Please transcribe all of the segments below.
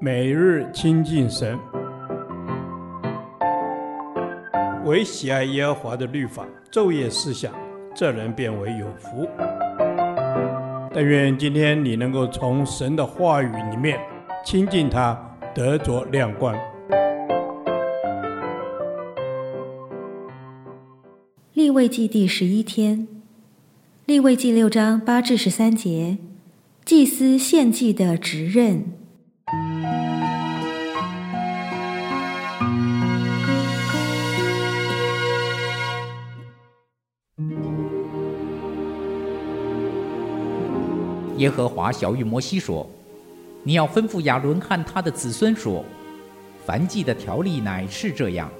每日亲近神，唯喜爱耶和华的律法，昼夜思想，这人便为有福。但愿今天你能够从神的话语里面亲近他，得着亮光。立位记第十一天，立位记六章八至十三节，祭司献祭的职任。耶和华晓諭摩西说：“你要吩咐亚伦和他的子孙说，燔祭的条例乃是这样：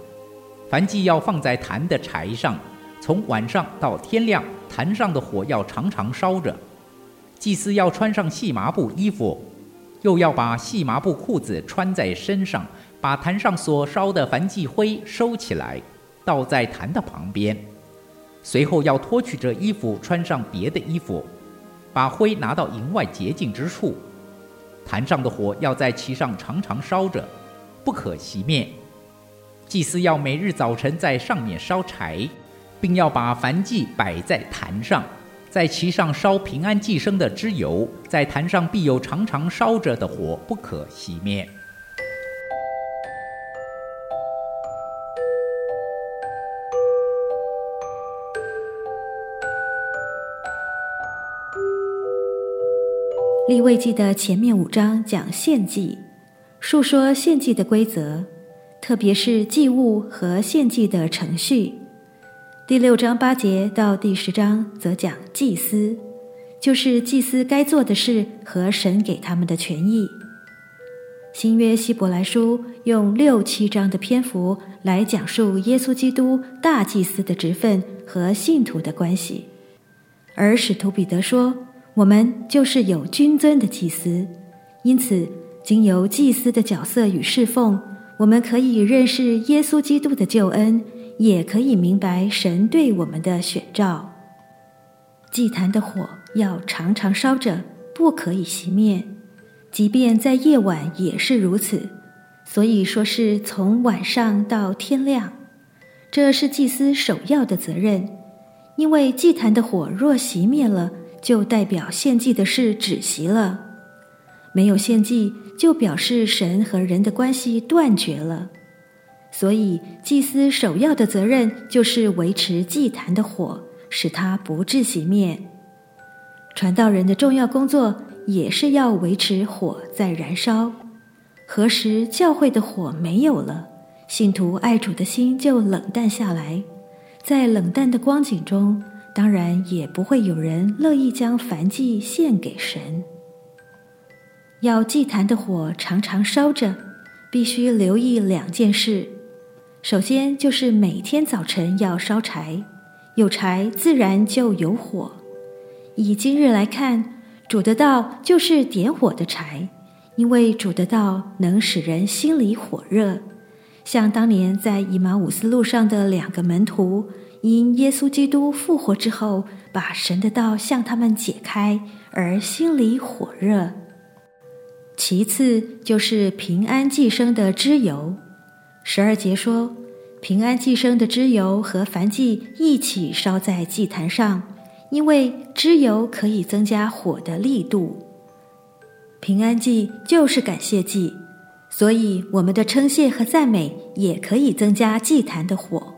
燔祭要放在坛的柴上，从晚上到天亮，坛上的火要常常烧着。祭司要穿上细麻布衣服，又要把细麻布裤子穿在身上，把坛上所烧的燔祭灰收起来，倒在坛的旁边。随后要脱去这衣服，穿上别的衣服。”把灰拿到营外洁净之处，坛上的火要在其上常常烧着，不可熄灭。祭司要每日早晨在上面烧柴，并要把凡祭摆在坛上，在其上烧平安寄生的脂油，在坛上必有常常烧着的火，不可熄灭。利未记的前面五章讲献祭，述说献祭的规则，特别是祭物和献祭的程序。第六章八节到第十章则讲祭司，就是祭司该做的事和神给他们的权益。新约希伯来书用六七章的篇幅来讲述耶稣基督大祭司的职分和信徒的关系，而使徒彼得说。我们就是有君尊的祭司，因此经由祭司的角色与侍奉，我们可以认识耶稣基督的救恩，也可以明白神对我们的选召。祭坛的火要常常烧着，不可以熄灭，即便在夜晚也是如此。所以说是从晚上到天亮，这是祭司首要的责任，因为祭坛的火若熄灭了，就代表献祭的事止息了，没有献祭，就表示神和人的关系断绝了。所以，祭司首要的责任就是维持祭坛的火，使它不致熄灭。传道人的重要工作也是要维持火在燃烧。何时教会的火没有了，信徒爱主的心就冷淡下来，在冷淡的光景中。当然也不会有人乐意将燔祭献给神。要祭坛的火常常烧着，必须留意两件事。首先就是每天早晨要烧柴，有柴自然就有火。以今日来看，主的道就是点火的柴，因为主的道能使人心里火热，像当年在以马忤斯路上的两个门徒。因耶稣基督复活之后，把神的道向他们解开，而心里火热。其次就是平安祭生的脂油。十二节说，平安祭生的脂油和燔祭一起烧在祭坛上，因为脂油可以增加火的力度。平安祭就是感谢祭，所以我们的称谢和赞美也可以增加祭坛的火。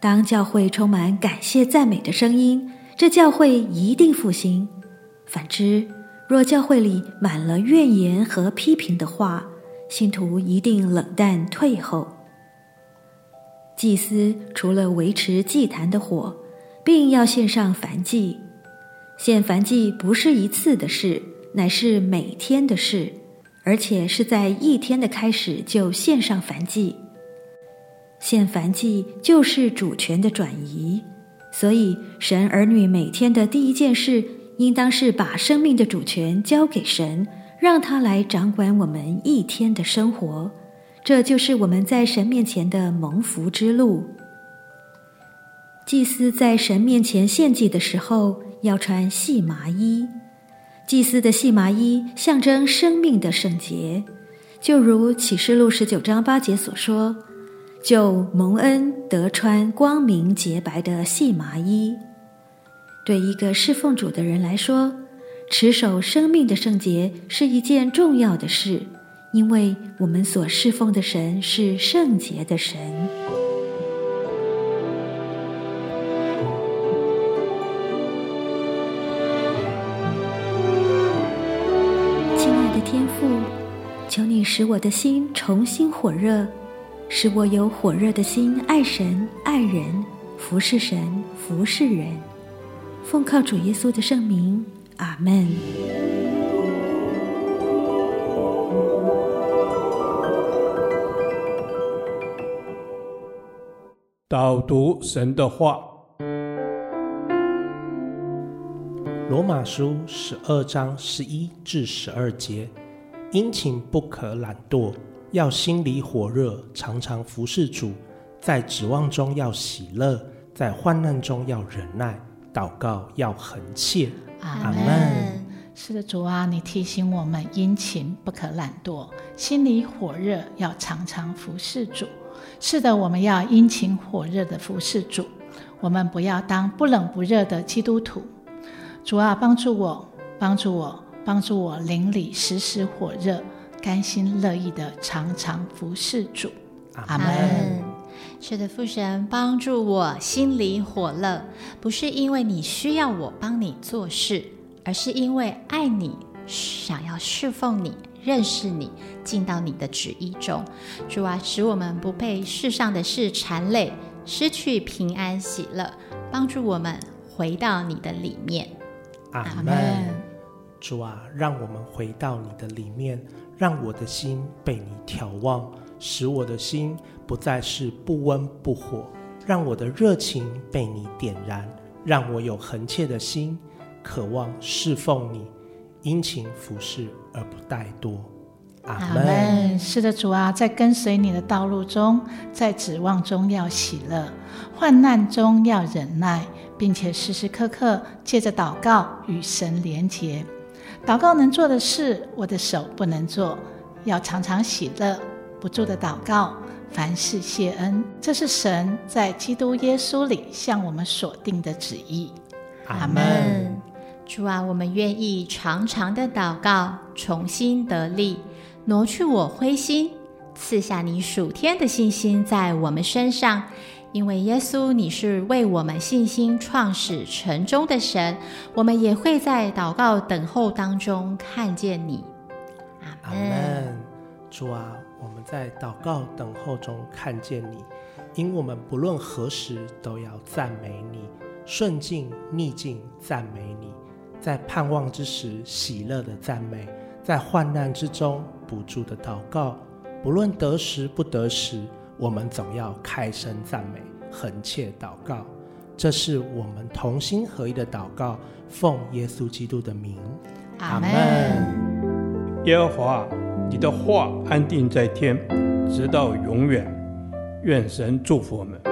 当教会充满感谢赞美的声音，这教会一定复兴。反之，若教会里满了怨言和批评的话，信徒一定冷淡退后。祭司除了维持祭坛的火，并要献上燔祭。献燔祭不是一次的事，乃是每天的事，而且是在一天的开始就献上燔祭。献燔祭就是主权的转移，所以神儿女每天的第一件事，应当是把生命的主权交给神，让他来掌管我们一天的生活。这就是我们在神面前的蒙福之路。祭司在神面前献祭的时候，要穿细麻衣。祭司的细麻衣象征生命的圣洁。就如启示录十九章八节所说，就蒙恩得穿光明洁白的细麻衣。对一个侍奉主的人来说，持守生命的圣洁是一件重要的事，因为我们所侍奉的神是圣洁的神。亲爱的天父，求你使我的心重新火热，使我有火热的心爱神、爱人，服侍神、服侍人。奉靠主耶稣的圣名，阿门。导读神的话，《罗马书》十二章十一至十二节：殷勤不可懒惰，要心里火热，常常服侍主，在指望中要喜乐，在患难中要忍耐。祷告要恒切，阿门。是的，主啊，你提醒我们殷勤不可懒惰，心里火热要常常服侍主。是的，我们要殷勤火热的服侍主，我们不要当不冷不热的基督徒。主啊，帮助我，帮助我，帮助我，邻里时时火热，甘心乐意的常常服侍主。阿门。是的，父神帮助我心里火热，不是因为你需要我帮你做事，而是因为爱你，想要侍奉你，认识你，进到你的旨意中。主啊，使我们不被世上的事缠累，失去平安喜乐，帮助我们回到你的里面。阿门。主啊，让我们回到你的里面，让我的心被你眺望。使我的心不再是不温不火，让我的热情被你点燃，让我有恒切的心，渴望侍奉你，殷勤服侍而不怠惰。阿门。是的，主啊，在跟随你的道路中，在指望中要喜乐，患难中要忍耐，并且时时刻刻借着祷告与神连结。祷告能做的事，我的手不能做，要常常喜乐。不住的祷告，凡事谢恩，这是神在基督耶稣里向我们所定的旨意。阿门。主啊，我们愿意常常的祷告，重新得力，挪去我灰心，赐下你属天的信心在我们身上。因为耶稣，你是为我们信心创始成终的神，我们也会在祷告等候当中看见你。阿门。主啊。我们在祷告等候中看见你，因我们不论何时都要赞美你，顺境逆境赞美你，在盼望之时喜乐的赞美，在患难之中不住的祷告，不论得时不得时，我们总要开声赞美，恒切祷告。这是我们同心合一的祷告，奉耶稣基督的名，阿门。耶和华。你的话安定在天，直到永远。愿神祝福我们。